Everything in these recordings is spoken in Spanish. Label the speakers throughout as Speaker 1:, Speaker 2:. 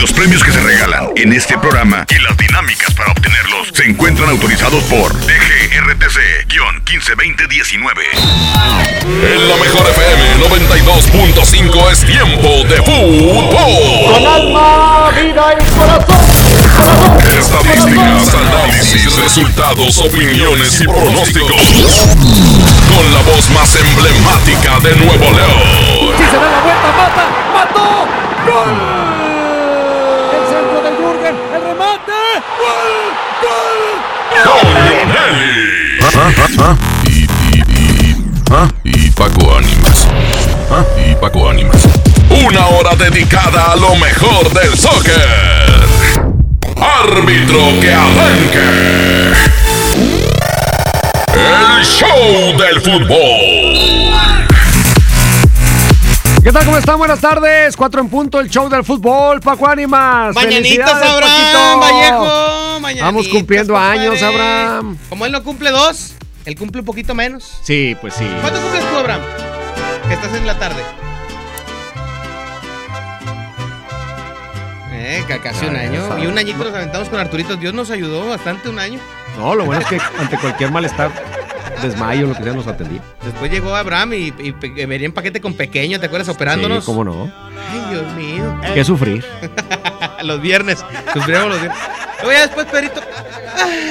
Speaker 1: Los premios que se regalan en este programa y las dinámicas para obtenerlos se encuentran autorizados por DGRTC-152019.
Speaker 2: En la mejor FM 92.5 es tiempo de fútbol.
Speaker 3: Con alma, vida y corazón.
Speaker 2: Estadísticas, análisis, resultados, opiniones y pronósticos. Con la voz más emblemática de Nuevo León.
Speaker 3: Si se da la vuelta, mata, mató. ¡Gol!
Speaker 2: Y, y, y, y Paco Ánimas. Y Paco Ánimas. Una hora dedicada a lo mejor del soccer. Árbitro que arranque. El show del fútbol.
Speaker 3: ¿Qué tal? ¿Cómo están? Buenas tardes. Cuatro en punto, el show del fútbol. Paco Ánimas.
Speaker 4: Mañanitas, Abraham,
Speaker 3: Paquito.
Speaker 4: Vallejo. Mañanitas,
Speaker 3: Vamos cumpliendo
Speaker 4: compadre.
Speaker 3: años, Abraham.
Speaker 4: Como él no cumple dos, él cumple un poquito menos.
Speaker 3: Sí, pues sí.
Speaker 4: ¿Cuánto cumples tú, Abraham? Que estás en la tarde. Eh, ca- casi un año. Y un añito nos aventamos con Arturito. Dios nos ayudó bastante un año.
Speaker 3: No, lo bueno es que ante cualquier malestar, desmayo, lo que sea, nos atendí.
Speaker 4: Después llegó Abraham y, y venía en paquete con pequeño, ¿te acuerdas? Operándonos.
Speaker 3: Sí, cómo no.
Speaker 4: Ay, Dios mío.
Speaker 3: Qué sufrir.
Speaker 4: los viernes. Sufrimos los viernes. Luego ya después, Perito.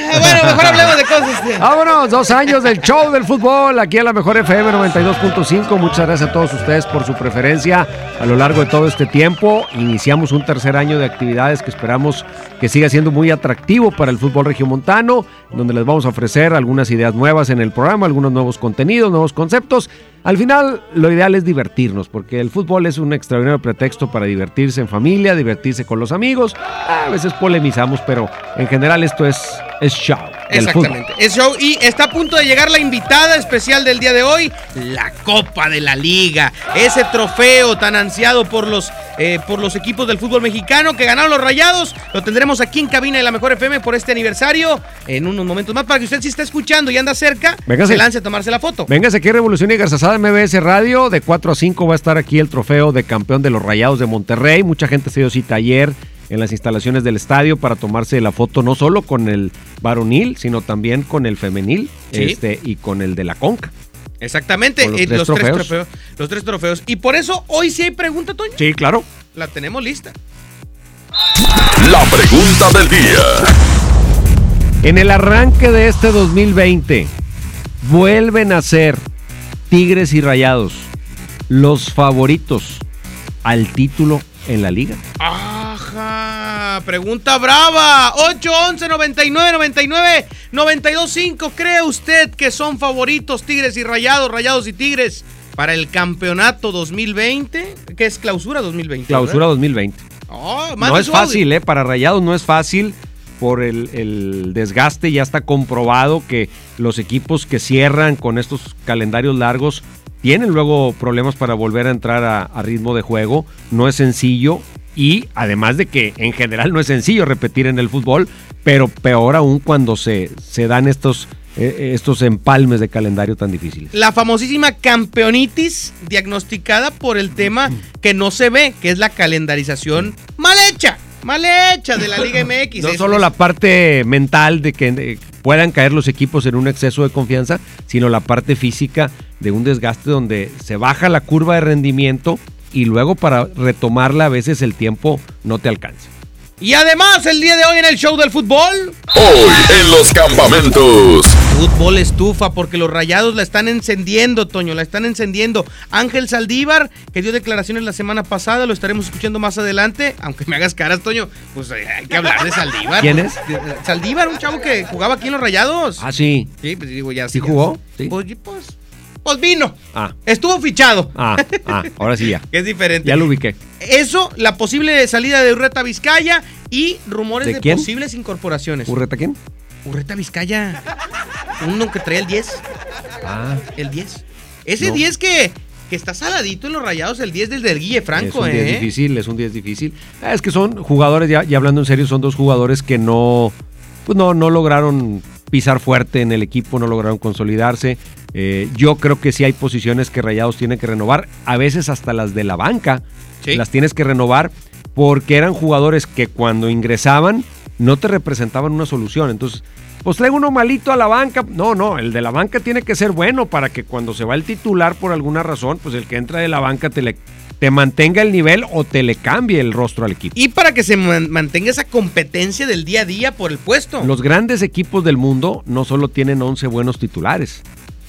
Speaker 4: Bueno, mejor hablemos de cosas. eh.
Speaker 3: Vámonos, dos años del show del fútbol, aquí a la mejor FM 92.5. Muchas gracias a todos ustedes por su preferencia a lo largo de todo este tiempo. Iniciamos un tercer año de actividades que esperamos que siga siendo muy atractivo para el fútbol regiomontano, donde les vamos a ofrecer algunas ideas nuevas en el programa, algunos nuevos contenidos, nuevos conceptos. Al final, lo ideal es divertirnos, porque el fútbol es un extraordinario pretexto para divertirse en familia, divertirse con los amigos. A veces polemizamos, pero en general esto es, es show. fútbol.
Speaker 4: Exactamente. Es show. Y está a punto de llegar la invitada especial del día de hoy, la Copa de la Liga. Ese trofeo tan ansiado por los, eh, por los equipos del fútbol mexicano que ganaron los rayados. Lo tendremos aquí en cabina de la Mejor FM por este aniversario. En unos momentos más, para que usted si está escuchando y anda cerca,
Speaker 3: Véngase.
Speaker 4: se lance a tomarse la foto.
Speaker 3: Véngase aquí Revolución y Garzazada MBS Radio. De 4 a 5 va a estar aquí el trofeo de campeón de los Rayados de Monterrey. Mucha gente se dio cita ayer en las instalaciones del estadio para tomarse la foto no solo con el varonil, sino también con el femenil
Speaker 4: Sí.
Speaker 3: este, y con el de la conca.
Speaker 4: Exactamente.
Speaker 3: Con los
Speaker 4: eh,
Speaker 3: tres trofeos.
Speaker 4: trofeos. Los tres trofeos. Y por eso hoy sí hay pregunta, Toño.
Speaker 3: Sí, claro.
Speaker 4: La tenemos lista.
Speaker 2: La pregunta del día.
Speaker 3: En el arranque de este 2020, vuelven a ser Tigres y Rayados los favoritos al título en la liga.
Speaker 4: Ajá, pregunta brava. 811 99 99 925. ¿Cree usted que son favoritos Tigres y Rayados, Rayados y Tigres para el campeonato 2020? ¿Qué es clausura 2020?
Speaker 3: Clausura 2020.
Speaker 4: Oh, más
Speaker 3: No es fácil, ¿eh? Para Rayados no es fácil por el, el desgaste. Ya está comprobado que los equipos que cierran con estos calendarios largos tienen luego problemas para volver a entrar a, a ritmo de juego. No es sencillo. Y además de que en general no es sencillo repetir en el fútbol, pero peor aún cuando se, se dan estos, eh, estos empalmes de calendario tan difíciles.
Speaker 4: La famosísima campeonitis diagnosticada por el tema que no se ve, que es la calendarización mal hecha. Mal hecha de la Liga MX.
Speaker 3: No solo la parte mental de que eh, puedan caer los equipos en un exceso de confianza, sino la parte física de un desgaste donde se baja la curva de rendimiento y luego para retomarla a veces el tiempo no te alcanza.
Speaker 4: Y además, el día de hoy en el show del fútbol.
Speaker 2: Hoy en los campamentos.
Speaker 4: Fútbol estufa porque los rayados la están encendiendo, Toño, la están encendiendo. Ángel Saldívar, que dio declaraciones la semana pasada, lo estaremos escuchando más adelante. Aunque me hagas caras, Toño, pues eh, hay que hablar de Saldívar.
Speaker 3: ¿Quién es?
Speaker 4: Saldívar, un chavo que jugaba aquí en los rayados.
Speaker 3: Ah, sí.
Speaker 4: Sí, pues digo, ya.
Speaker 3: ¿Sí
Speaker 4: ya.
Speaker 3: jugó? Sí.
Speaker 4: Pues, pues, pues vino.
Speaker 3: Ah,
Speaker 4: Estuvo fichado.
Speaker 3: ah, ah, ahora sí ya.
Speaker 4: Que es diferente.
Speaker 3: Ya lo ubiqué.
Speaker 4: Eso, la posible salida de Urreta Vizcaya y rumores
Speaker 3: ¿De
Speaker 4: posibles incorporaciones.
Speaker 3: ¿Urreta quién?
Speaker 4: Urreta Vizcaya. Uno que trae el 10.
Speaker 3: Ah,
Speaker 4: El 10. Ese
Speaker 3: No.
Speaker 4: 10 que, que está saladito en los rayados, el 10 del del Guille Franco,
Speaker 3: es un 10
Speaker 4: ¿eh?
Speaker 3: difícil, es un 10 difícil. Ah, Es que son jugadores, ya, ya hablando en serio, son dos jugadores que no, pues no, no lograron pisar fuerte en el equipo, no lograron consolidarse. Eh, yo creo que sí hay posiciones que Rayados tienen que renovar, a veces hasta las de la banca,
Speaker 4: Sí.
Speaker 3: las tienes que renovar porque eran jugadores que cuando ingresaban no te representaban una solución. Entonces, pues traigo uno malito a la banca. No, no, el de la banca tiene que ser bueno para que cuando se va el titular por alguna razón, pues el que entra de la banca te, le, te mantenga el nivel o te le cambie el rostro al equipo.
Speaker 4: Y para que se man- mantenga esa competencia del día a día por el puesto.
Speaker 3: Los grandes equipos del mundo no solo tienen 11 buenos titulares,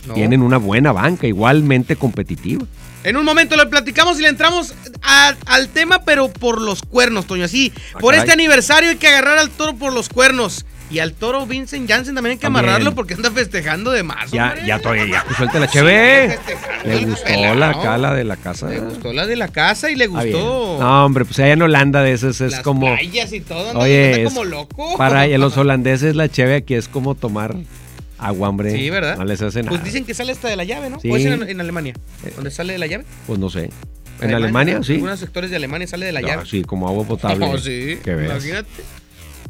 Speaker 4: No.
Speaker 3: tienen una buena banca igualmente competitiva.
Speaker 4: En un momento le platicamos y le entramos a- al tema, pero por los cuernos, Toño. Así,
Speaker 3: Ah,
Speaker 4: por
Speaker 3: caray.
Speaker 4: este aniversario hay que agarrar al toro por los cuernos. Y al toro Vincent Janssen también hay que
Speaker 3: También.
Speaker 4: amarrarlo porque anda festejando de más.
Speaker 3: Ya,
Speaker 4: hombre.
Speaker 3: ya todavía, ya, pues suelta la cheve. Le gustó
Speaker 4: pelao.
Speaker 3: la cala de la casa.
Speaker 4: Le gustó la de la casa y le gustó
Speaker 3: No, hombre, pues allá en Holanda de esos es
Speaker 4: las
Speaker 3: como.
Speaker 4: playas y todo. anda-
Speaker 3: Oye,
Speaker 4: anda como loco.
Speaker 3: Para los holandeses la cheve aquí es como tomar agua, hombre.
Speaker 4: Sí, ¿verdad?
Speaker 3: No les hace nada.
Speaker 4: Pues dicen que sale hasta de la llave, ¿no?
Speaker 3: Sí.
Speaker 4: ¿O es en, en Alemania?
Speaker 3: Eh.
Speaker 4: ¿Dónde sale de la llave?
Speaker 3: Pues no sé. En Alemania, sí.
Speaker 4: En algunos sectores de Alemania sale de la
Speaker 3: No,
Speaker 4: llave.
Speaker 3: sí, como agua potable.
Speaker 4: Oh, sí.
Speaker 3: Que veas.
Speaker 4: Imagínate.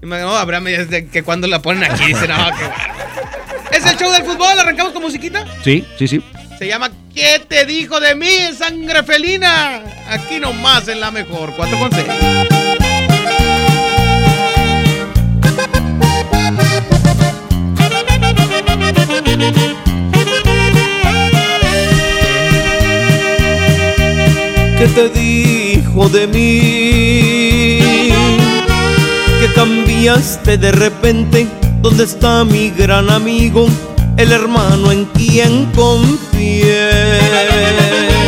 Speaker 4: No, Abraham, desde que cuando la ponen aquí dice, no, qué. Es el show del fútbol, arrancamos con musiquita.
Speaker 3: Sí, sí, sí.
Speaker 4: Se llama ¿Qué te dijo de mí, sangre felina? Aquí nomás en la mejor, 4 con 6.
Speaker 5: ¿Qué te dijo de mí? Cambiaste de repente. ¿Dónde está mi gran amigo? El hermano en quien confié.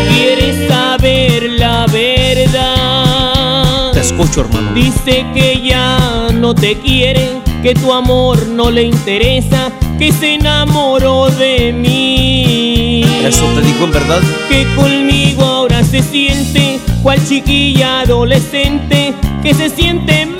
Speaker 6: ¿Quieres saber la verdad?
Speaker 5: Te escucho, hermano.
Speaker 6: Dice que ya no te quiere, que tu amor no le interesa, que se enamoró de mí.
Speaker 5: ¿Eso te dijo en verdad?
Speaker 6: Que conmigo ahora se siente, cual chiquilla adolescente, que se siente mujer.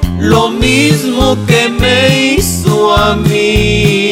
Speaker 5: lo mismo que me hizo a mí.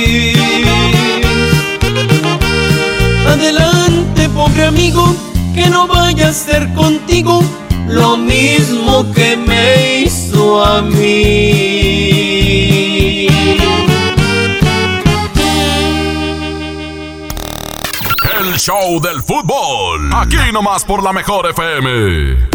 Speaker 5: Amigo, que no vaya a ser contigo lo mismo que me hizo a mí.
Speaker 2: El show del fútbol. Aquí nomás por la mejor FM.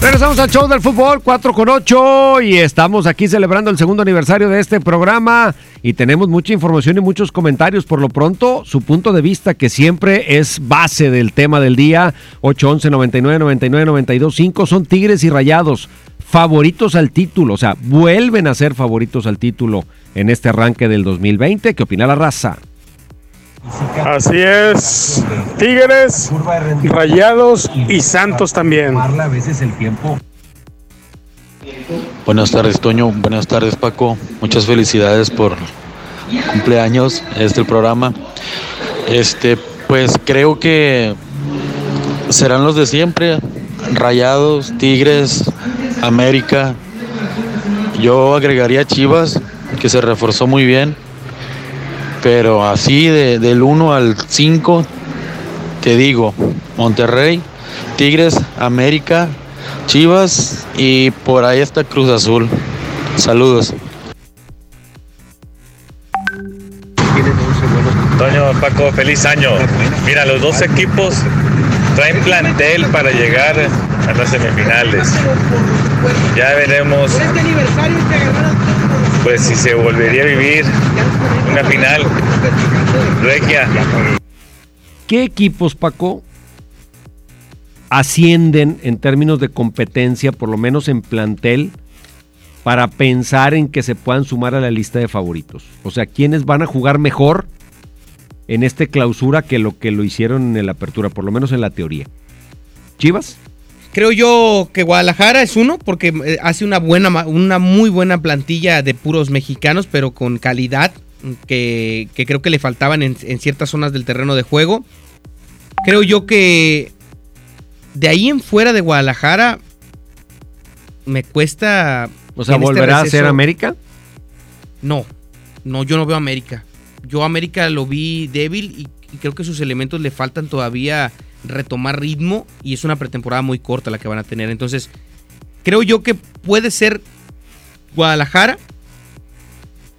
Speaker 3: Regresamos al show del fútbol 4 con 8 y estamos aquí celebrando el segundo aniversario de este programa y tenemos mucha información y muchos comentarios. Por lo pronto, su punto de vista que siempre es base del tema del día 811 99 99 92 5 son Tigres y Rayados favoritos al título, o sea, vuelven a ser favoritos al título en este arranque del 2020. ¿Qué opina la raza?
Speaker 7: Así es. Tigres, Rayados y Santos también.
Speaker 8: Buenas tardes, Toño. Buenas tardes, Paco. Muchas felicidades por cumpleaños, este el programa. Este, pues creo que serán los de siempre. Rayados, Tigres, América. Yo agregaría Chivas, que se reforzó muy bien. Pero así de, del 1 al 5, te digo, Monterrey, Tigres, América, Chivas y por ahí está Cruz Azul. Saludos.
Speaker 9: Toño, Paco, feliz año. Mira, los dos equipos traen plantel para llegar a las semifinales. Ya veremos pues si se volvería a vivir una final.
Speaker 3: ¿Qué equipos, Paco, ascienden en términos de competencia, por lo menos en plantel, para pensar en que se puedan sumar a la lista de favoritos? O sea, ¿quiénes van a jugar mejor en este clausura que lo que lo hicieron en la apertura, por lo menos en la teoría? ¿Chivas?
Speaker 4: Creo yo que Guadalajara es uno, porque eh, hace una buena, una muy buena plantilla de puros mexicanos, pero con calidad que, que creo que le faltaban en, en, ciertas zonas del terreno de juego. Creo yo que de ahí en fuera de Guadalajara me cuesta.
Speaker 3: O sea, ¿volverá este a ser América?
Speaker 4: No, no, yo no veo América. Yo América lo vi débil y, y creo que sus elementos le faltan todavía retomar ritmo y es una pretemporada muy corta la que van a tener. Entonces, creo yo que puede ser Guadalajara.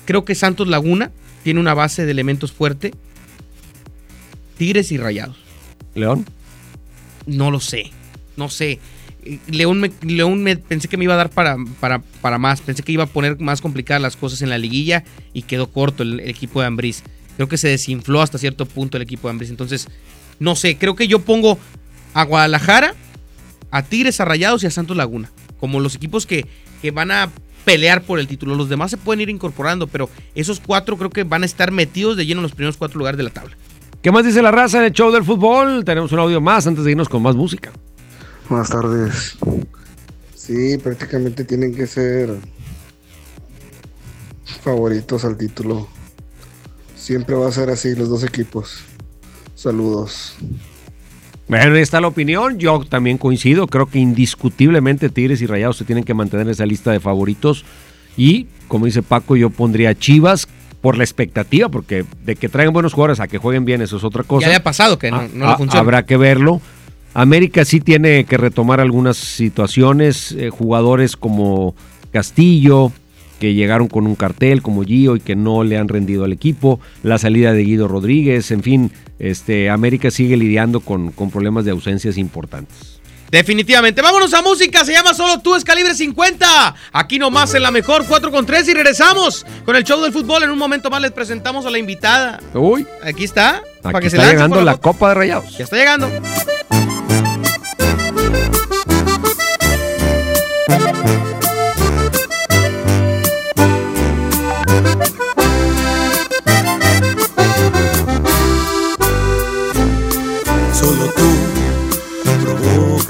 Speaker 4: Creo que Santos Laguna tiene una base de elementos fuerte. Tigres y Rayados.
Speaker 3: ¿León?
Speaker 4: No lo sé. No sé. León, me, León me, pensé que me iba a dar para, para, para, más. Pensé que iba a poner más complicadas las cosas en la liguilla y quedó corto el, el equipo de Ambriz. Creo que se desinfló hasta cierto punto el equipo de Ambriz. Entonces, no sé, creo que yo pongo a Guadalajara, a Tigres, a Rayados y a Santos Laguna. Como los equipos que, que van a pelear por el título. Los demás se pueden ir incorporando, pero esos cuatro creo que van a estar metidos de lleno en los primeros cuatro lugares de la tabla.
Speaker 3: ¿Qué más dice la raza en el show del fútbol? Tenemos un audio más antes de irnos con más música.
Speaker 10: Buenas tardes. Sí, prácticamente tienen que ser favoritos al título. Siempre va a ser así los dos equipos. Saludos.
Speaker 3: Bueno, ahí está la opinión. Yo también coincido. Creo que indiscutiblemente Tigres y Rayados se tienen que mantener en esa lista de favoritos. Y, como dice Paco, yo pondría Chivas por la expectativa, porque de que traigan buenos jugadores a que jueguen bien, eso es otra cosa.
Speaker 4: Ya pasado que no,
Speaker 3: Ah,
Speaker 4: no
Speaker 3: ah,
Speaker 4: funciona.
Speaker 3: Habrá que verlo. América sí tiene que retomar algunas situaciones. eh, jugadores como Castillo, que llegaron con un cartel como Gio y que no le han rendido al equipo, la salida de Guido Rodríguez, en fin, este, América sigue lidiando con, con problemas de ausencias importantes.
Speaker 4: Definitivamente. Vámonos a música. Se llama Solo tú, es calibre 50. Aquí nomás en la mejor 4 con 3 y regresamos con el show del fútbol. En un momento más les presentamos a la invitada.
Speaker 3: Uy,
Speaker 4: Aquí está. para
Speaker 3: aquí
Speaker 4: que se
Speaker 3: está llegando la
Speaker 4: foto.
Speaker 3: Copa de Rayados.
Speaker 4: Ya está llegando.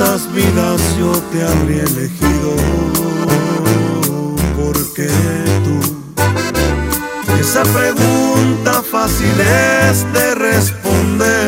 Speaker 11: Cuántas vidas yo te habría elegido. Porque tú, esa pregunta fácil es de responder.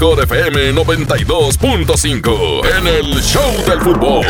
Speaker 2: Mejor FM 92.5 en el Show del Fútbol.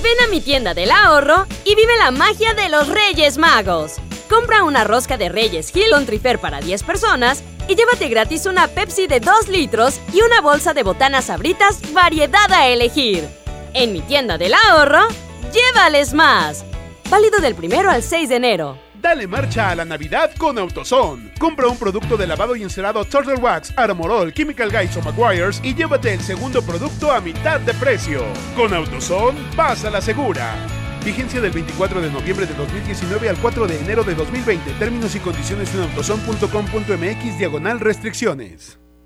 Speaker 12: Ven a mi tienda del ahorro y vive la magia de los Reyes Magos. Compra una rosca de Reyes Hill con Trifer para 10 personas y llévate gratis una Pepsi de 2 litros y una bolsa de botanas sabritas variedad a elegir. En mi tienda del ahorro, llévales más. Válido del primero al 6 de enero.
Speaker 13: Dale marcha a la Navidad con AutoZone. Compra un producto de lavado y encerado Turtle Wax, Armorol, Chemical Guys o McGuire's y llévate el segundo producto a mitad de precio. Con AutoZone, vas a la segura. Vigencia del 24 de noviembre de 2019 al 4 de enero de 2020. Términos y condiciones en autozone.com.mx diagonal restricciones.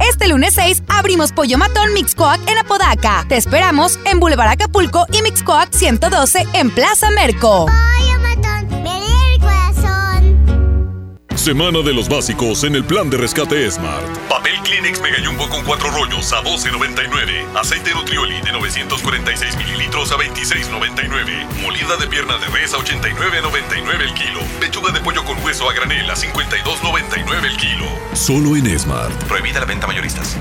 Speaker 9: Este lunes 6 abrimos Pollo Matón Mixcoac en Apodaca. Te esperamos en Boulevard Acapulco y Mixcoac 112 en Plaza Merco.
Speaker 14: Semana de los básicos en el plan de rescate Smart. Kleenex Mega Jumbo con cuatro rollos a 12.99. Aceite Nutrioli de 946 mililitros a 26.99. Molida de pierna de res a 89.99 el kilo. Pechuga de pollo con hueso a granel a 52.99 el kilo. Solo en Smart. Prohibida la venta mayoristas.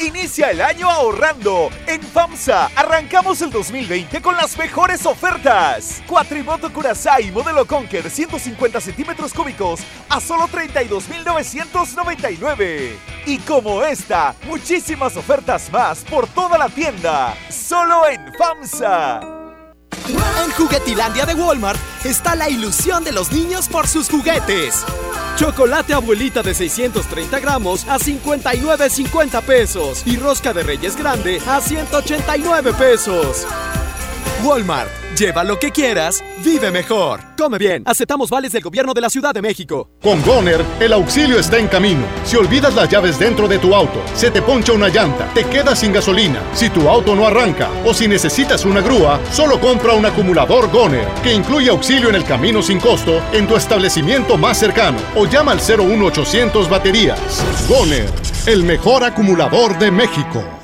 Speaker 15: Inicia el año ahorrando. En FAMSA arrancamos el 2020 con las mejores ofertas. Cuatrimoto Curaçao modelo Conquer 150 centímetros cúbicos a solo 32,999. Y como esta, muchísimas ofertas más por toda la tienda. Solo en FAMSA.
Speaker 16: En Juguetilandia de Walmart está la ilusión de los niños por sus juguetes. Chocolate abuelita de 630 gramos a 59.50 pesos y rosca de reyes grande a 189 pesos. Walmart, lleva lo que quieras, vive mejor. Come bien, aceptamos vales del gobierno de la Ciudad de México.
Speaker 17: Con Goner, el auxilio está en camino. Si olvidas las llaves dentro de tu auto, se te poncha una llanta, te quedas sin gasolina, si tu auto no arranca o si necesitas una grúa, solo compra un acumulador Goner, que incluye auxilio en el camino sin costo en tu establecimiento más cercano o llama al 01800 baterías. Goner, el mejor acumulador de México.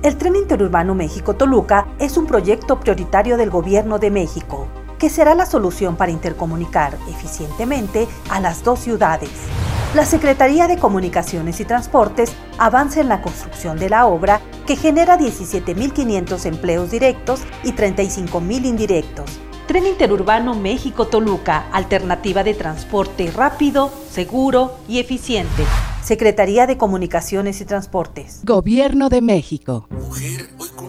Speaker 18: El tren interurbano México-Toluca es un proyecto prioritario del Gobierno de México, que será la solución para intercomunicar eficientemente a las dos ciudades. La Secretaría de Comunicaciones y Transportes avanza en la construcción de la obra que genera 17.500 empleos directos y 35.000 indirectos. Tren Interurbano México-Toluca, alternativa de transporte rápido, seguro y eficiente. Secretaría de Comunicaciones y Transportes.
Speaker 19: Gobierno de México.
Speaker 20: Mujer,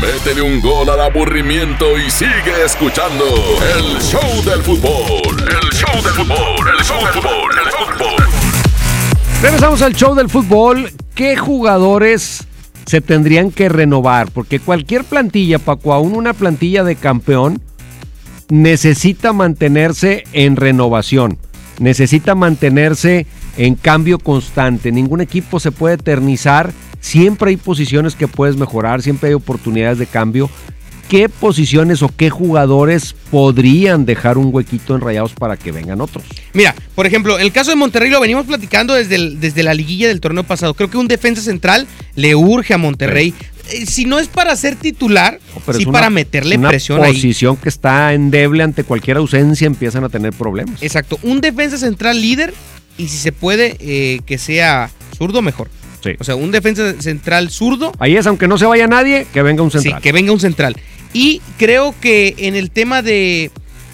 Speaker 2: Métele un gol al aburrimiento y sigue escuchando el show del fútbol. El show del fútbol, el show del fútbol, el fútbol.
Speaker 3: Regresamos al show del fútbol. ¿Qué jugadores se tendrían que renovar? Porque cualquier plantilla, Paco, aún una plantilla de campeón, necesita mantenerse en renovación. Necesita mantenerse en cambio constante. Ningún equipo se puede eternizar Siempre hay posiciones que puedes mejorar, siempre hay oportunidades de cambio. ¿Qué posiciones o qué jugadores podrían dejar un huequito en Rayados para que vengan otros?
Speaker 4: Mira, por ejemplo, el caso de Monterrey lo venimos platicando desde, el, desde la liguilla del torneo pasado. Creo que un defensa central le urge a Monterrey. Eh, si no es para ser titular, no, sí para meterle
Speaker 3: una
Speaker 4: presión
Speaker 3: ahí. posición que está endeble ante cualquier ausencia empiezan a tener problemas.
Speaker 4: Exacto, un defensa central líder y si se puede eh, que sea zurdo mejor. Sí. O sea, un defensa central zurdo.
Speaker 3: Ahí es, aunque no se vaya nadie, que venga un central.
Speaker 4: Sí, que venga un central. Y creo que en el tema de,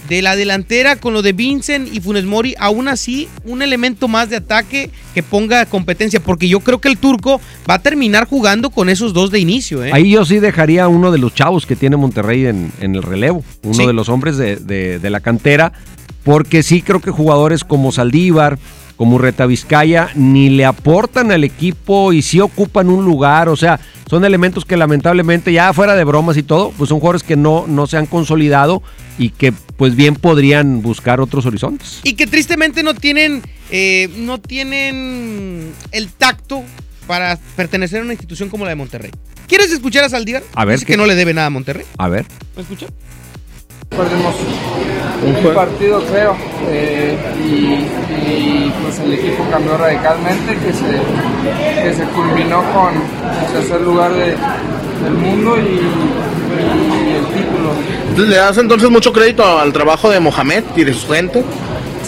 Speaker 4: de la delantera con lo de Vincent y Funes Mori, aún así un elemento más de ataque que ponga competencia, porque yo creo que el turco va a terminar jugando con esos dos de inicio. ¿eh?
Speaker 3: Ahí yo sí dejaría a uno de los chavos que tiene Monterrey en, en el relevo, uno
Speaker 4: Sí.
Speaker 3: de los hombres de, de- de la cantera, porque sí creo que jugadores como Saldívar, como Reta Vizcaya, ni le aportan al equipo y sí ocupan un lugar, o sea, son elementos que lamentablemente ya fuera de bromas y todo, pues son jugadores que no, no se han consolidado y que pues bien podrían buscar otros horizontes.
Speaker 4: Y que tristemente no tienen, eh, no tienen el tacto para pertenecer a una institución como la de Monterrey. ¿Quieres escuchar a Saldívar?
Speaker 3: A ver,
Speaker 4: Dice que no le debe nada a Monterrey.
Speaker 3: A ver.
Speaker 4: ¿Me escucha?
Speaker 21: Perdimos un partido, creo, eh, y, y, pues el equipo cambió radicalmente, que se, que se culminó con el tercer lugar de- del mundo y, y el título.
Speaker 22: ¿Le das entonces mucho crédito al trabajo de Mohamed y de su gente?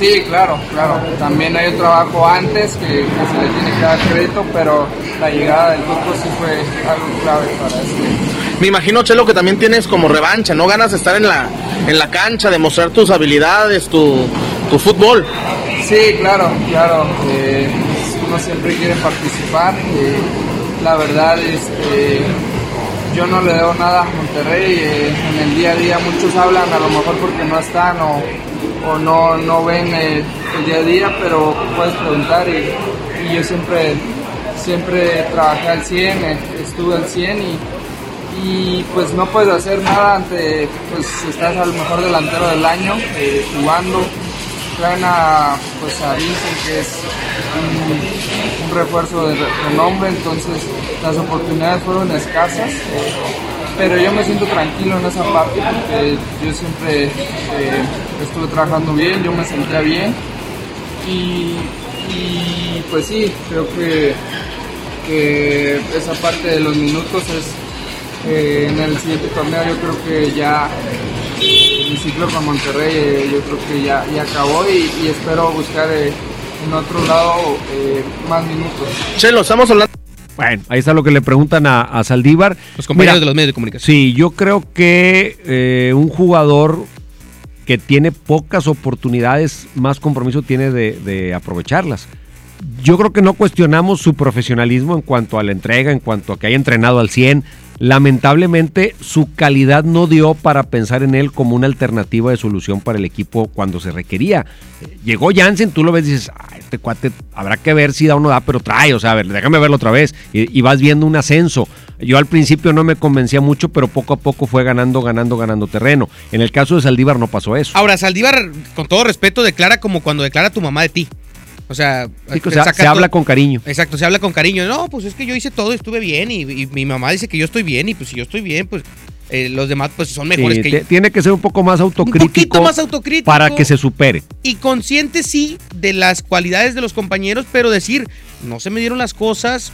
Speaker 21: Sí, claro, claro. También hay un trabajo antes que, que se le tiene que dar crédito, pero la llegada del grupo sí fue algo clave para eso.
Speaker 22: Me imagino, Chelo, que también tienes como revancha, ¿no? Ganas de estar en la, en la cancha, demostrar tus habilidades, tu, tu fútbol.
Speaker 21: Sí, claro, claro. eh, uno siempre quiere participar. eh, la verdad, este, yo no le debo nada a Monterrey. eh, en el día a día muchos hablan, a lo mejor porque no están o, o no, no ven el día a día, pero puedes preguntar y, yo siempre, siempre trabajé al 100, eh, estuve al 100 y, y pues no puedes hacer nada ante, pues estás al mejor delantero del año eh, jugando. Traen a, pues a que es un, refuerzo de re- renombre, entonces las oportunidades fueron escasas, pero yo me siento tranquilo en esa parte porque yo siempre eh, estuve trabajando bien, yo me sentía bien y, pues sí, creo que, esa parte de los minutos es eh, en el siguiente torneo yo creo que ya mi ciclo con Monterrey eh, yo creo que ya, acabó y, y espero buscar eh, en otro lado más minutos.
Speaker 22: Chelo, estamos hablando.
Speaker 3: Bueno, ahí está lo que le preguntan a, a Saldívar.
Speaker 4: Los compañeros de los medios de comunicación.
Speaker 3: Sí, yo creo que eh, un jugador que tiene pocas oportunidades, más compromiso tiene de, de aprovecharlas. Yo creo que no cuestionamos su profesionalismo en cuanto a la entrega, en cuanto a que haya entrenado al 100. Lamentablemente su calidad no dio para pensar en él como una alternativa de solución para el equipo cuando se requería. Llegó Jansen, tú lo ves y dices, "Ah, este cuate habrá que ver si da o no da, pero trae, o sea, a ver, déjame verlo otra vez. Y, y vas viendo un ascenso. Yo al principio no me convencía mucho, pero poco a poco fue ganando, ganando, ganando terreno. En el caso de Saldívar no pasó eso.
Speaker 4: Ahora, Saldívar, con todo respeto, declara como cuando declara tu mamá de ti. O sea,
Speaker 3: Sí,
Speaker 4: te
Speaker 3: o sea,
Speaker 4: saca
Speaker 3: se habla con cariño.
Speaker 4: Exacto, se habla con cariño. No, pues es que yo hice todo estuve bien. Y, y mi mamá dice que yo estoy bien. Y pues si yo estoy bien, pues eh, los demás pues son mejores
Speaker 3: Sí,
Speaker 4: que yo.
Speaker 3: Tiene que ser un poco más autocrítico.
Speaker 4: poquito más autocrítico.
Speaker 3: Para que se supere.
Speaker 4: Y consciente sí de las cualidades de los compañeros, pero decir, no se me dieron las cosas,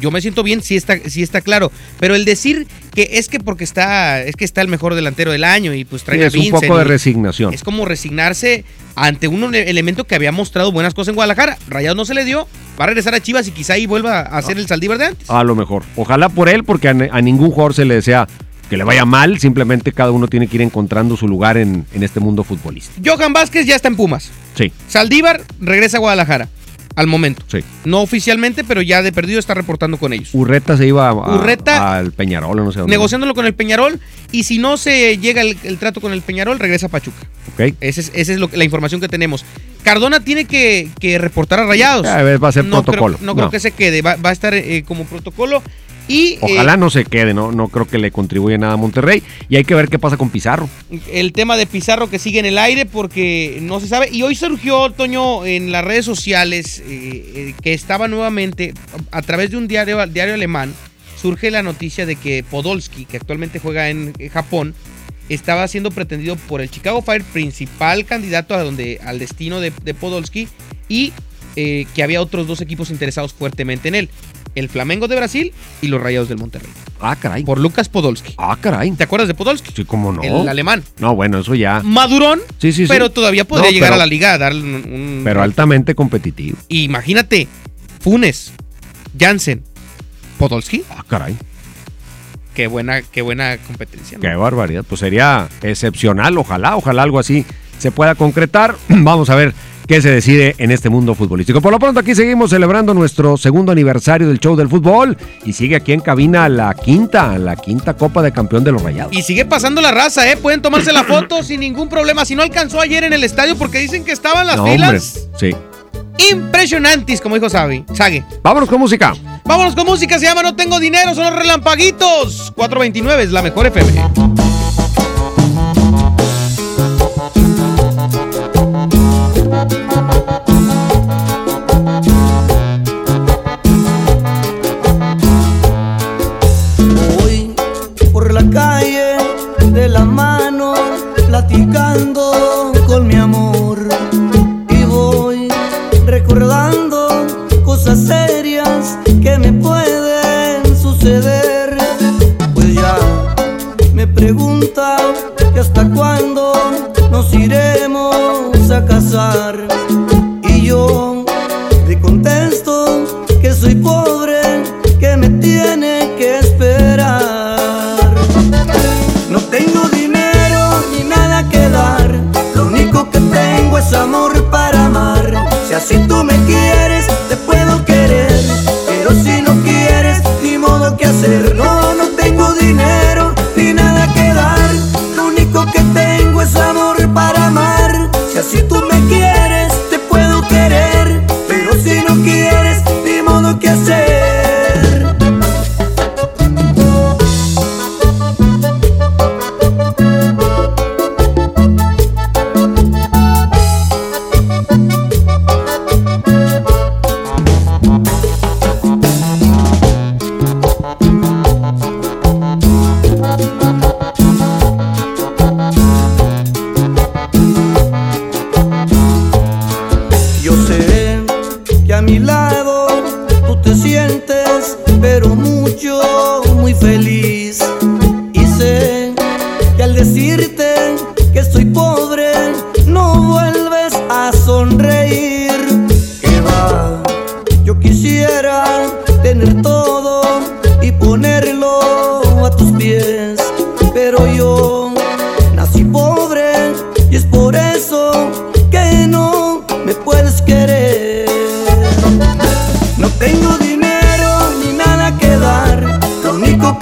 Speaker 4: yo me siento bien, sí está, sí está claro. Pero el decir que es que porque está, es que está el mejor delantero del año y pues
Speaker 3: Sí,
Speaker 4: trae a
Speaker 3: es un poco de resignación.
Speaker 4: Es como resignarse ante un ele- elemento que había mostrado buenas cosas en Guadalajara. Rayados no se le dio, va a regresar a Chivas y quizá ahí vuelva a hacer el Saldívar de antes.
Speaker 3: A lo mejor. Ojalá por él, porque a, ningún jugador se le desea que le vaya mal. Simplemente cada uno tiene que ir encontrando su lugar en, en este mundo futbolístico.
Speaker 4: Johan Vázquez ya está en Pumas.
Speaker 3: Sí,
Speaker 4: Saldívar regresa a Guadalajara al momento.
Speaker 3: sí.
Speaker 4: No oficialmente, pero ya de perdido está reportando con ellos.
Speaker 3: Urreta se iba a- a-
Speaker 4: Urreta-
Speaker 3: al Peñarol, no sé dónde.
Speaker 4: negociándolo con el Peñarol y si no se llega el, el trato con el Peñarol, regresa a Pachuca.
Speaker 3: Ok.
Speaker 4: Esa es, esa es lo la información que tenemos. Cardona tiene que, que reportar a Rayados.
Speaker 3: Ya, va a ser
Speaker 4: no
Speaker 3: protocolo.
Speaker 4: Creo, no, creo que se quede, va, va a estar eh, como protocolo. Y
Speaker 3: Ojalá
Speaker 4: eh,
Speaker 3: no se quede, ¿no? No creo que le contribuya nada a Monterrey. Y hay que ver qué pasa con Pizarro.
Speaker 4: el tema de Pizarro que sigue en el aire porque no se sabe. Y hoy surgió, Toño, en las redes sociales eh, eh, que estaba nuevamente, a través de un diario, diario alemán, surge la noticia de que Podolski, que actualmente juega en Japón, estaba siendo pretendido por el Chicago Fire, principal candidato a donde, al destino de, de Podolski, y eh, que había otros dos equipos interesados fuertemente en él. El Flamengo de Brasil y los Rayados del Monterrey.
Speaker 3: Ah, caray.
Speaker 4: Por Lucas Podolski.
Speaker 3: Ah, caray.
Speaker 4: ¿Te acuerdas de Podolski?
Speaker 3: Sí, cómo no.
Speaker 4: El alemán.
Speaker 3: No, bueno, eso ya.
Speaker 4: Madurón,
Speaker 3: Sí, sí, sí.
Speaker 4: pero todavía podría
Speaker 3: No,
Speaker 4: llegar
Speaker 3: pero-
Speaker 4: a la liga a darle un... un-
Speaker 3: Pero altamente competitivo.
Speaker 4: Imagínate, Funes, Jansen, Podolski.
Speaker 3: Ah, caray.
Speaker 4: Qué buena, qué buena competencia. ¿no?
Speaker 3: Qué barbaridad. Pues sería excepcional. Ojalá, ojalá algo así se pueda concretar. Vamos a ver qué se decide en este mundo futbolístico. Por lo pronto aquí seguimos celebrando nuestro segundo aniversario del show del fútbol y sigue aquí en cabina la quinta, la quinta Copa de Campeón de los Rayados.
Speaker 11: Y sigue pasando la raza, ¿eh? Pueden tomarse la foto sin ningún problema. Si no alcanzó ayer en el estadio porque dicen que estaban las
Speaker 3: No,
Speaker 11: filas
Speaker 3: hombre, sí.
Speaker 11: impresionantes, como dijo Sabi. Sague.
Speaker 3: Vámonos con música.
Speaker 11: Vámonos con música, se llama No Tengo Dinero, son los relampaguitos. 429 es la mejor FM.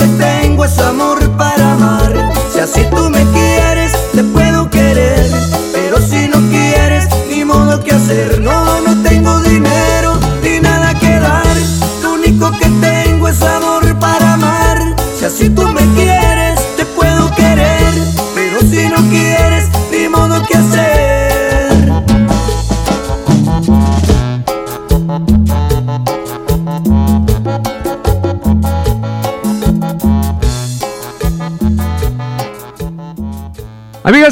Speaker 23: Que tengo es amor para amar. Si así tú me quieres, te puedo querer, pero si no quieres, ni modo que hacer.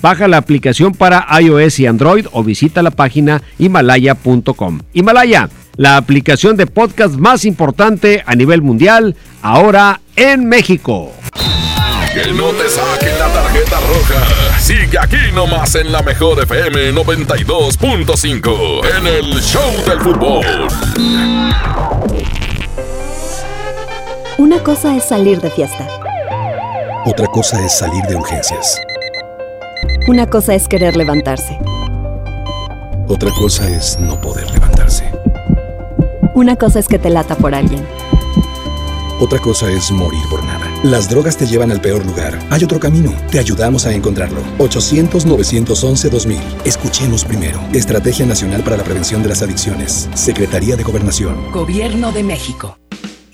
Speaker 3: Baja la aplicación para iOS y Android o visita la página himalaya.com. Himalaya, la aplicación de podcast más importante a nivel mundial, ahora en México.
Speaker 2: Que no te saquen la tarjeta roja. Sigue aquí nomás en la mejor FM 92.5 en el Show del Fútbol.
Speaker 24: Una cosa es salir de fiesta.
Speaker 25: Otra cosa es salir de urgencias.
Speaker 24: Una cosa es querer levantarse.
Speaker 25: Otra cosa es no poder levantarse.
Speaker 24: Una cosa es que te lata por alguien.
Speaker 25: Otra cosa es morir por nada. Las drogas te llevan al peor lugar. Hay otro camino. Te ayudamos a encontrarlo. 800-911-2000. Escuchemos primero. Estrategia Nacional para la Prevención de las Adicciones. Secretaría de Gobernación.
Speaker 26: Gobierno de México.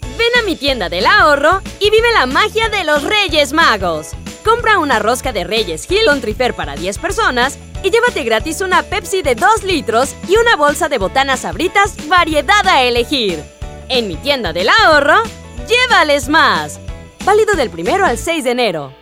Speaker 12: Ven a mi tienda del ahorro y vive la magia de los Reyes Magos. Compra una rosca de Reyes Hill on Trifer para 10 personas y llévate gratis una Pepsi de 2 litros y una bolsa de botanas sabritas variedad a elegir. En mi tienda del ahorro, llévales más. Válido del primero al 6 de enero.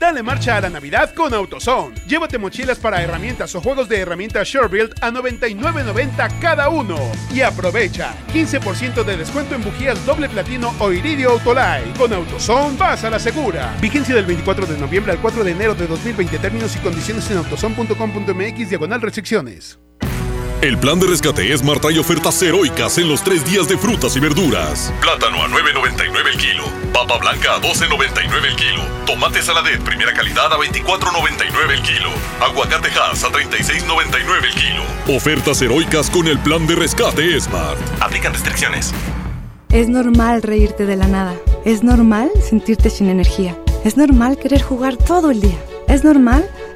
Speaker 27: Dale marcha a la Navidad con AutoZone. Llévate mochilas para herramientas o juegos de herramientas SureBuild a 99.90 cada uno. Y aprovecha 15% de descuento en bujías doble platino o iridio Autolite. Con AutoZone vas a la segura. Vigencia del 24 de noviembre al 4 de enero de 2020. Términos y condiciones en autozone.com.mx diagonal restricciones.
Speaker 14: El plan de rescate es Marta y ofertas heroicas en los tres días de frutas y verduras. Plátano a 9.99 el kilo. Papa blanca a 12.99 el kilo. Tomate saladet primera calidad a 24.99 el kilo. Aguacate Hass a 36.99 el kilo. Ofertas heroicas con el plan de rescate Smart. Aplican restricciones.
Speaker 28: Es normal reírte de la nada. Es normal sentirte sin energía. Es normal querer jugar todo el día. Es normal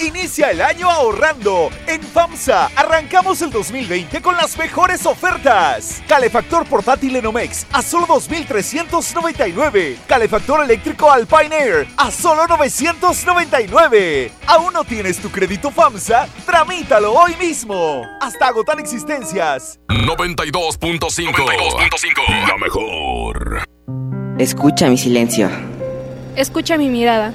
Speaker 29: Inicia el año ahorrando. En FAMSA arrancamos el 2020 con las mejores ofertas. Calefactor portátil Enomex a solo 2.399. Calefactor eléctrico Alpine Air a solo 999. ¿Aún no tienes tu crédito FAMSA? Tramítalo hoy mismo. Hasta agotar existencias.
Speaker 14: 92.5 92.5 La mejor.
Speaker 30: Escucha mi silencio.
Speaker 31: Escucha mi mirada.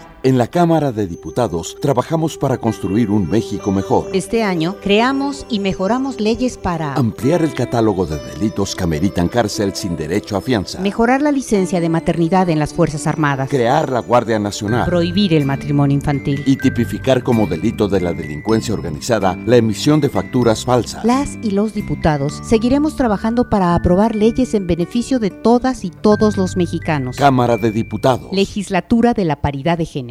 Speaker 32: En la Cámara de Diputados trabajamos para construir un México mejor.
Speaker 33: Este año creamos y mejoramos leyes para
Speaker 32: Ampliar el catálogo de delitos que ameritan cárcel sin derecho a fianza.
Speaker 33: mejorar la licencia de maternidad en las Fuerzas Armadas,
Speaker 32: Crear la Guardia Nacional.
Speaker 33: prohibir el matrimonio infantil.
Speaker 32: y tipificar como delito de la delincuencia organizada la emisión de facturas falsas.
Speaker 33: Las y los diputados seguiremos trabajando para aprobar leyes en beneficio de todas y todos los mexicanos.
Speaker 32: Cámara de Diputados.
Speaker 33: Legislatura de la Paridad de Género.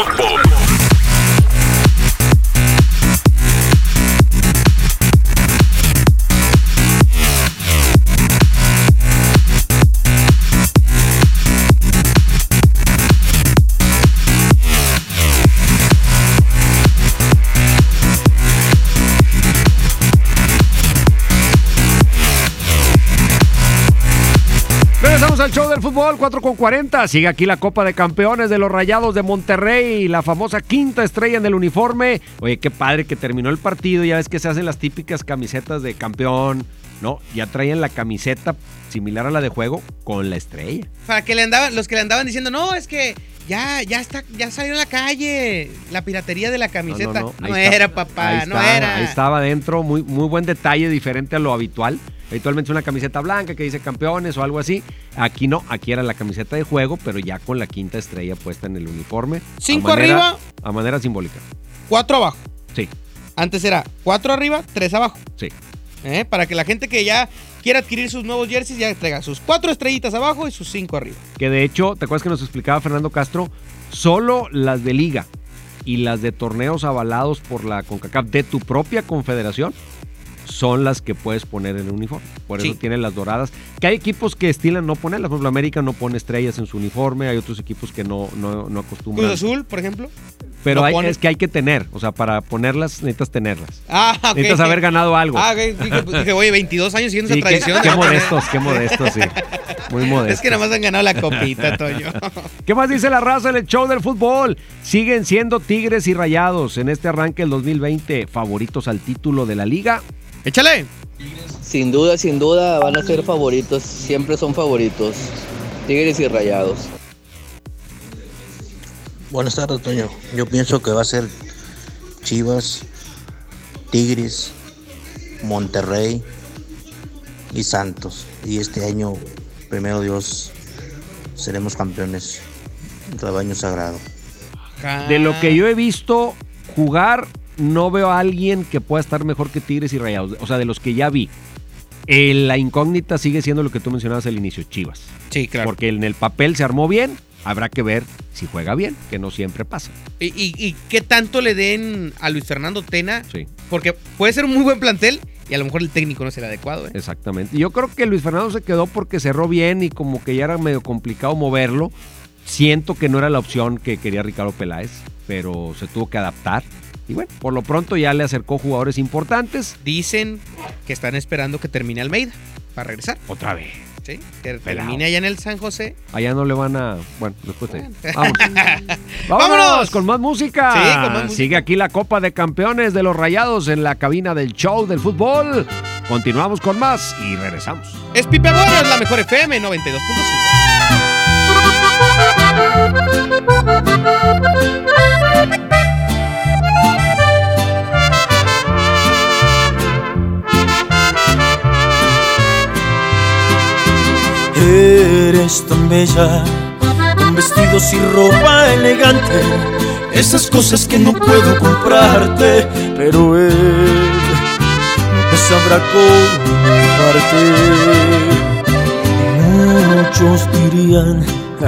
Speaker 3: Al show del fútbol, 4 con 40. Sigue aquí la Copa de Campeones de los Rayados de Monterrey, la famosa quinta estrella en el uniforme. Oye, qué padre que terminó el partido. Ya ves que se hacen las típicas camisetas de campeón, ¿no? Ya traían la camiseta similar a la de juego con la estrella.
Speaker 4: Para que le andaban, los que le andaban diciendo, no, es que ya, ya está, ya salió a la calle la piratería de la camiseta. No,
Speaker 3: ahí está.
Speaker 4: era, papá,
Speaker 3: Ahí
Speaker 4: no
Speaker 3: estaba,
Speaker 4: era.
Speaker 3: Ahí estaba adentro, muy, muy buen detalle, diferente a lo habitual. Habitualmente es una camiseta blanca que dice campeones o algo así. Aquí no, aquí era la camiseta de juego, pero ya con la quinta estrella puesta en el uniforme.
Speaker 4: Cinco
Speaker 3: A manera-
Speaker 4: arriba.
Speaker 3: A manera simbólica.
Speaker 4: Cuatro abajo.
Speaker 3: Sí,
Speaker 4: Antes era cuatro arriba, tres abajo.
Speaker 3: sí.
Speaker 4: ¿Eh? Para que la gente que ya quiera adquirir sus nuevos jerseys ya traiga sus cuatro estrellitas abajo y sus cinco arriba.
Speaker 3: Que de hecho, ¿te acuerdas que nos explicaba Fernando Castro? Solo las de liga y las de torneos avalados por la CONCACAF de tu propia confederación son las que puedes poner en el uniforme. Por eso tienen las doradas. Que hay equipos que estilan no ponerlas. Por ejemplo, América no pone estrellas en su uniforme. Hay otros equipos que no, no, no acostumbran.
Speaker 4: Cruz Azul, por ejemplo.
Speaker 3: Pero hay, es que hay que tener. O sea, para ponerlas necesitas tenerlas.
Speaker 4: Ah, ok.
Speaker 3: Necesitas haber ganado algo.
Speaker 4: Ah, ok. Dije, pues, dije, oye, 22 años siguiendo
Speaker 3: Sí,
Speaker 4: esa
Speaker 3: qué,
Speaker 4: tradición.
Speaker 3: qué modestos, qué modestos, sí. Muy modestos.
Speaker 4: Es que nada más han ganado la copita, Toño.
Speaker 3: ¿Qué más dice la raza en el show del fútbol? Siguen siendo Tigres y Rayados en este arranque del 2020 favoritos al título de la liga.
Speaker 4: Échale.
Speaker 34: Sin duda, sin duda van a ser favoritos, siempre son favoritos. Tigres y Rayados.
Speaker 35: Buenas tardes, Toño. Yo pienso que va a ser Chivas, Tigres, Monterrey y Santos. Y este año, primero Dios, seremos campeones. Rebaño sagrado.
Speaker 3: De lo que yo he visto jugar, no veo a alguien que pueda estar mejor que Tigres y Rayados. O sea, de los que ya vi. Eh, la incógnita sigue siendo lo que tú mencionabas al inicio, Chivas.
Speaker 4: Sí, claro.
Speaker 3: Porque en el papel se armó bien, habrá que ver si juega bien, que no siempre pasa.
Speaker 4: ¿Y, y, y qué tanto le den a Luis Fernando Tena?
Speaker 3: Sí.
Speaker 4: Porque puede ser un muy buen plantel y a lo mejor el técnico no es el adecuado. ¿eh?
Speaker 3: Exactamente. Yo creo que Luis Fernando se quedó porque cerró bien y como que ya era medio complicado moverlo. Siento que no era la opción que quería Ricardo Peláez, pero se tuvo que adaptar. Y bueno, por lo pronto ya le acercó jugadores importantes.
Speaker 4: Dicen que están esperando que termine Almeida para regresar.
Speaker 3: Otra vez.
Speaker 4: Sí, que termine allá en el San José.
Speaker 3: Allá no le van a. Bueno, después.
Speaker 4: Vamos.
Speaker 3: Vámonos. Con más música.
Speaker 4: Sí, con más música.
Speaker 3: Sigue aquí la Copa de Campeones de los Rayados en la cabina del show del fútbol. Continuamos con más y regresamos.
Speaker 4: Es Pipe Boros, la mejor FM 92.5.
Speaker 5: Eres tan bella, con vestidos y ropa elegante, esas cosas que no puedo comprarte, pero él te sabrá comprarte. Muchos dirían que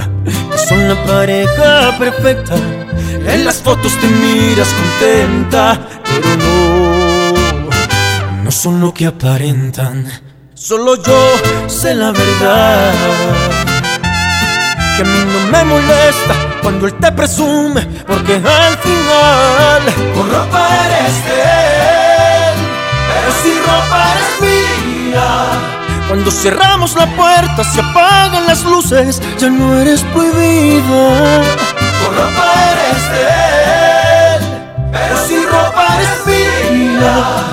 Speaker 5: son la pareja perfecta, en las fotos te miras contenta, pero no, no son lo que aparentan. Solo yo sé la verdad. Que a mí no me molesta cuando él te presume, porque al final con ropa eres de él, pero si ropa eres mía. Cuando cerramos la puerta, se apagan las luces, ya no eres prohibida. Con ropa eres de él, pero si ropa eres mía.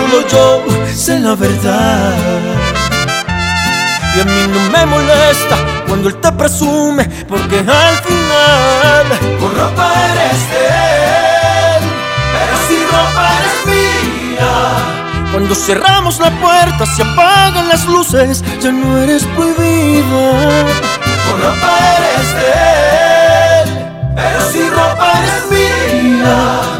Speaker 5: Solo yo sé la verdad. Y a mí no me molesta cuando él te presume, porque al final con ropa eres de él, pero si ropa eres mía. Cuando cerramos la puerta, se apagan las luces, ya no eres prohibida. Con ropa eres de él, pero si ropa eres mía.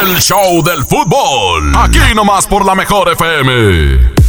Speaker 2: El show del fútbol. Aquí nomás por la mejor FM.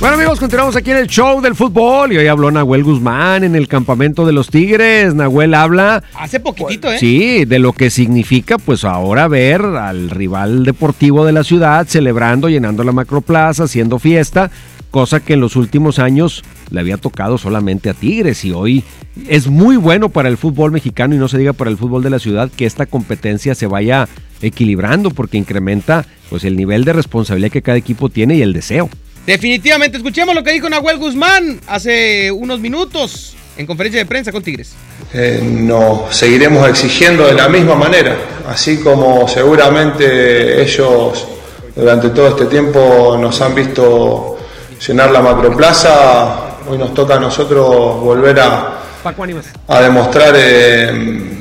Speaker 3: Bueno amigos, continuamos aquí en el show del fútbol y hoy habló Nahuel Guzmán en el campamento de los Tigres. Nahuel habla,
Speaker 4: Hace poquitito, ¿eh?
Speaker 3: sí, de lo que significa pues ahora ver al rival deportivo de la ciudad celebrando, llenando la macroplaza, haciendo fiesta, cosa que en los últimos años le había tocado solamente a Tigres y hoy es muy bueno para el fútbol mexicano y no se diga para el fútbol de la ciudad que esta competencia se vaya equilibrando porque incrementa pues el nivel de responsabilidad que cada equipo tiene y el deseo.
Speaker 4: Definitivamente, escuchemos lo que dijo Nahuel Guzmán hace unos minutos en conferencia de prensa con Tigres.
Speaker 36: Eh, nos seguiremos exigiendo de la misma manera, así como seguramente ellos durante todo este tiempo nos han visto llenar la macroplaza, hoy nos toca a nosotros volver a, a demostrar eh,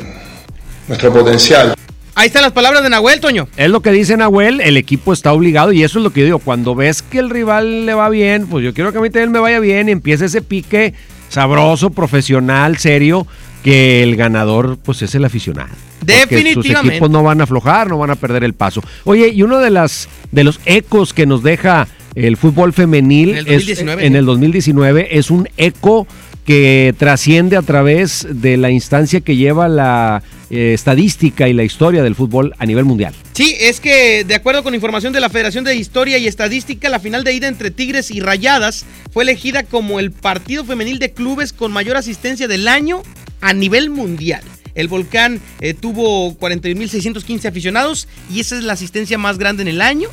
Speaker 36: nuestro potencial.
Speaker 4: Ahí están las palabras de Nahuel, Toño.
Speaker 3: Es lo que dice Nahuel, el equipo está obligado y eso es lo que yo digo, cuando ves que el rival le va bien, pues yo quiero que a mí también me vaya bien y empiece ese pique sabroso, profesional, serio, que el ganador pues es el aficionado. Porque sus
Speaker 4: Definitivamente.
Speaker 3: equipos no van a aflojar, no van a perder el paso. Oye, y uno de las de los ecos que nos deja el fútbol femenil
Speaker 4: En el
Speaker 3: es-
Speaker 4: 2019,
Speaker 3: en
Speaker 4: sí.
Speaker 3: el 2019 es un eco que trasciende a través de la instancia que lleva la eh, estadística y la historia del fútbol a nivel mundial.
Speaker 4: Sí, es que de acuerdo con información de la Federación de Historia y Estadística, la final de ida entre Tigres y Rayadas fue elegida como el partido femenil de clubes con mayor asistencia del año a nivel mundial. El Volcán eh, tuvo 41.615 aficionados y esa es la asistencia más grande en el año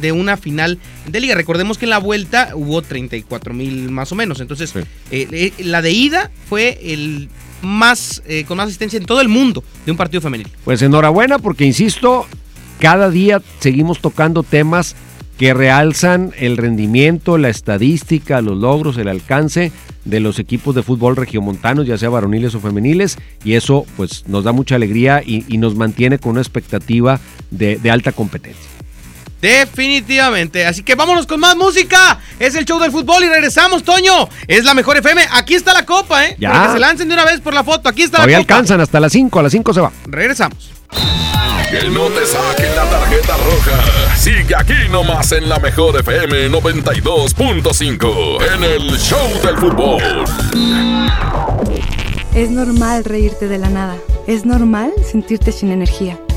Speaker 4: de una final de liga. Recordemos que en la vuelta hubo 34.000 más o menos. Entonces, eh, eh, la de ida fue el más eh, con más asistencia en todo el mundo de un partido femenil.
Speaker 3: Pues enhorabuena porque, insisto, cada día seguimos tocando temas que realzan el rendimiento, la estadística, los logros, el alcance de los equipos de fútbol regiomontanos, ya sea varoniles o femeniles, y eso pues nos da mucha alegría y, y nos mantiene con una expectativa de, de alta competencia.
Speaker 4: Definitivamente. Así que vámonos con más música. Es el show del fútbol y regresamos, Toño. Es la mejor FM. Aquí está la copa, ¿eh?
Speaker 3: Ya.
Speaker 4: Para que se lancen de una vez por la foto. Aquí está
Speaker 3: Todavía
Speaker 4: la copa.
Speaker 3: alcanzan hasta las 5, a las 5 se va.
Speaker 4: Regresamos.
Speaker 2: Que no te saquen la tarjeta roja. Sigue aquí nomás en la mejor FM 92.5 en el show del fútbol.
Speaker 28: Es normal reírte de la nada. Es normal sentirte sin energía.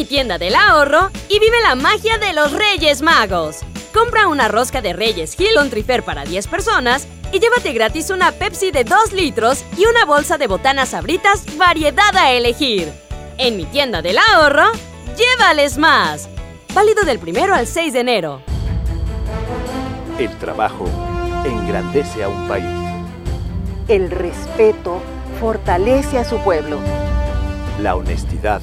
Speaker 12: Mi tienda del ahorro y vive la magia de los Reyes Magos. Compra una rosca de Reyes Hill con Trifer para 10 personas y llévate gratis una Pepsi de 2 litros y una bolsa de botanas abritas variedad a elegir. En mi tienda del ahorro, llévales más. Válido del primero al 6 de enero.
Speaker 37: El trabajo engrandece a un país.
Speaker 18: El respeto fortalece a su pueblo.
Speaker 37: La honestidad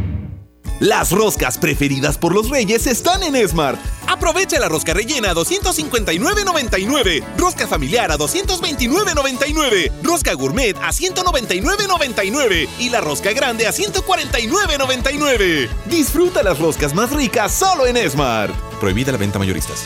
Speaker 38: Las roscas preferidas por los reyes están en Smart. Aprovecha la rosca rellena a 259.99, rosca familiar a 229.99, rosca gourmet a 199.99 y la rosca grande a 149.99. Disfruta las roscas más ricas solo en Smart. Prohibida la venta mayoristas.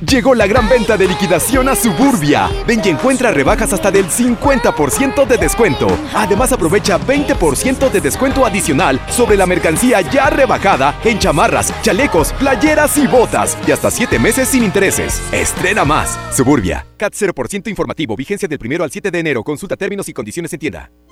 Speaker 15: Llegó la gran venta de liquidación a Suburbia. Ven y encuentra rebajas hasta del 50% de descuento. Además aprovecha 20% de descuento adicional sobre la mercancía ya rebajada en chamarras, chalecos, playeras y botas. Y hasta 7 meses sin intereses. Estrena más. Suburbia. CAT 0% informativo. Vigencia del 1 al 7 de enero. Consulta términos y condiciones en tienda.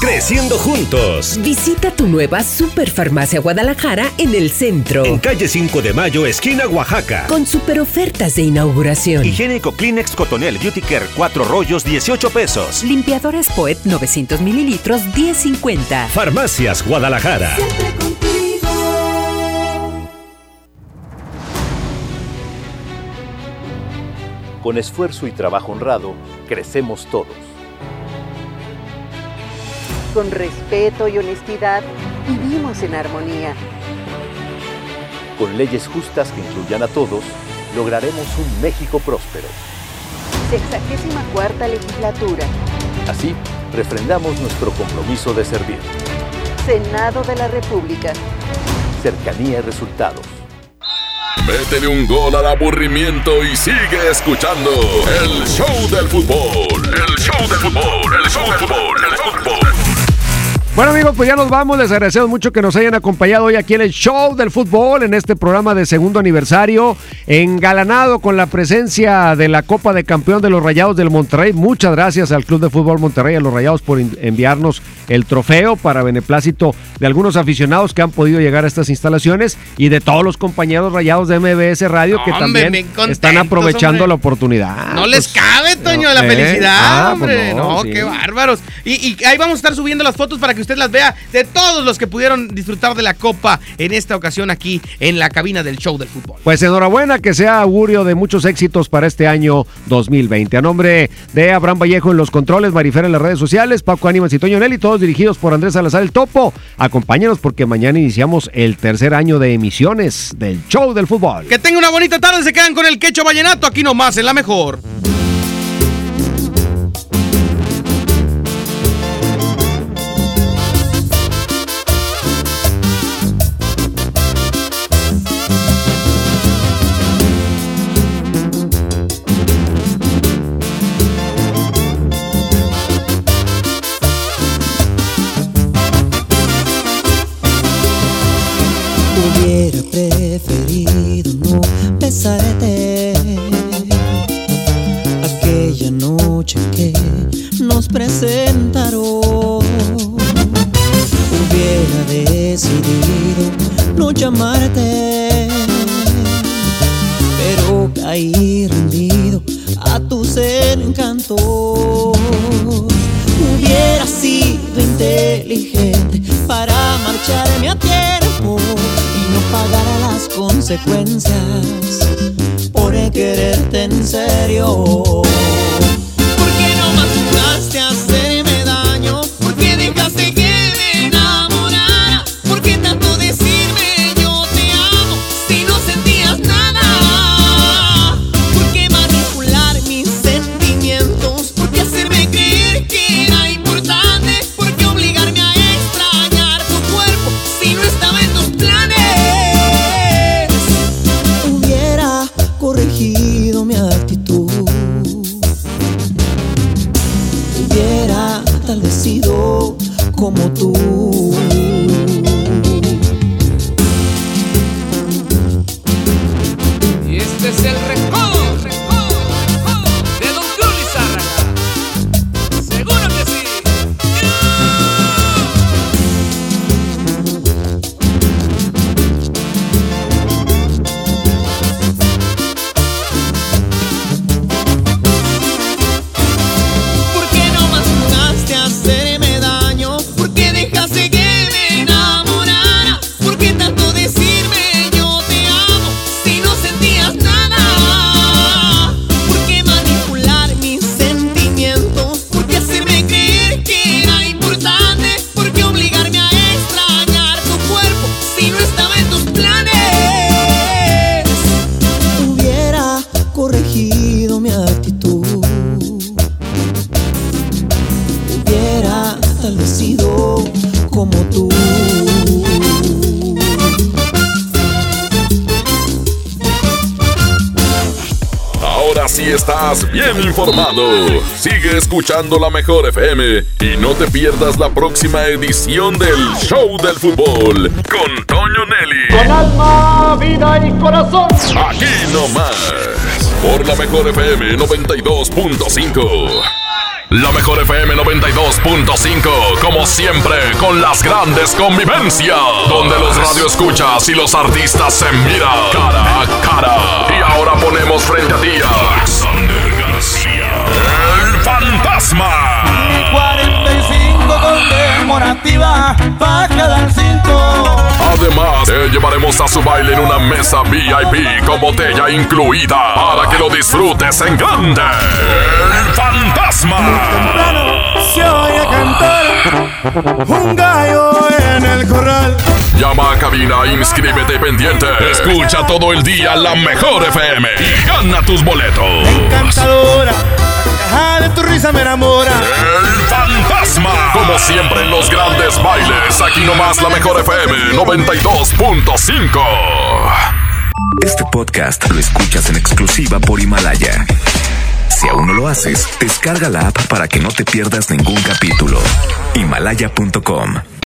Speaker 36: Creciendo juntos.
Speaker 24: Visita tu nueva Superfarmacia Guadalajara en el centro.
Speaker 36: En calle 5 de Mayo, esquina Oaxaca.
Speaker 24: Con super ofertas de inauguración.
Speaker 36: Higiénico Kleenex Cotonel Beauty Care 4 rollos 18 pesos.
Speaker 24: Limpiadores Poet 900 mililitros 10.50.
Speaker 36: Farmacias Guadalajara.
Speaker 32: Con esfuerzo y trabajo honrado, crecemos todos.
Speaker 18: Con respeto y honestidad, vivimos en armonía.
Speaker 32: Con leyes justas que incluyan a todos, lograremos un México próspero.
Speaker 18: Sexagésima cuarta legislatura.
Speaker 32: Así, refrendamos nuestro compromiso de servir.
Speaker 18: Senado de la República.
Speaker 32: Cercanía y resultados.
Speaker 2: Métele un gol al aburrimiento y sigue escuchando el show del fútbol. El show del fútbol, el show del fútbol, el show del fútbol.
Speaker 3: Bueno amigos, pues ya nos vamos. Les agradecemos mucho que nos hayan acompañado hoy aquí en el show del fútbol, en este programa de segundo aniversario, engalanado con la presencia de la Copa de Campeón de los Rayados del Monterrey. Muchas gracias al Club de Fútbol Monterrey, a los Rayados por enviarnos el trofeo para beneplácito de algunos aficionados que han podido llegar a estas instalaciones y de todos los compañeros Rayados de MBS Radio que
Speaker 4: Hombre,
Speaker 3: también están aprovechando
Speaker 4: hombre.
Speaker 3: la oportunidad.
Speaker 4: No les
Speaker 3: Pues,
Speaker 4: cabe, Toño, la
Speaker 3: ¿eh?
Speaker 4: felicidad,
Speaker 3: Ah, pues
Speaker 4: hombre.
Speaker 3: no,
Speaker 4: no,
Speaker 3: sí.
Speaker 4: qué bárbaros. Y, y ahí vamos a estar subiendo las fotos para que usted las vea de todos los que pudieron disfrutar de la Copa en esta ocasión aquí en la cabina del show del fútbol.
Speaker 3: Pues enhorabuena, que sea augurio de muchos éxitos para este año 2020. A nombre de Abraham Vallejo en los controles, Marifera en las redes sociales, Paco Ánimas y Toño Nelly, todos dirigidos por Andrés Salazar el Topo. Acompáñenos porque mañana iniciamos el tercer año de emisiones del show del fútbol.
Speaker 4: Que tenga una bonita tarde, se quedan con el quecho vallenato aquí nomás en la mejor.
Speaker 2: Informado. Sigue escuchando la mejor FM y no te pierdas la próxima edición del Show del Fútbol con Toño Nelly.
Speaker 39: Con alma, vida y corazón.
Speaker 2: Aquí nomás. Por la mejor FM 92.5. La mejor FM 92.5, como siempre, con las grandes convivencias, donde los radioescuchas y los artistas se miran cara a cara. Y ahora ponemos frente a ti a fantasma.
Speaker 11: 45 conmemorativa para cada cinco.
Speaker 2: Además, te llevaremos a su baile en una mesa VIP con botella incluida para que lo disfrutes en grande. El fantasma.
Speaker 11: Se oye cantar un gallo en el corral.
Speaker 2: Llama a cabina, inscríbete pendiente. Escucha todo el día la mejor FM y gana tus boletos.
Speaker 11: Encantadora, la caja de tu risa me enamora.
Speaker 2: El fantasma. Como siempre en los grandes bailes, aquí nomás la mejor FM 92.5.
Speaker 40: Este podcast lo escuchas en exclusiva por Himalaya. Si aún no lo haces, descarga la app para que no te pierdas ningún capítulo. Himalaya.com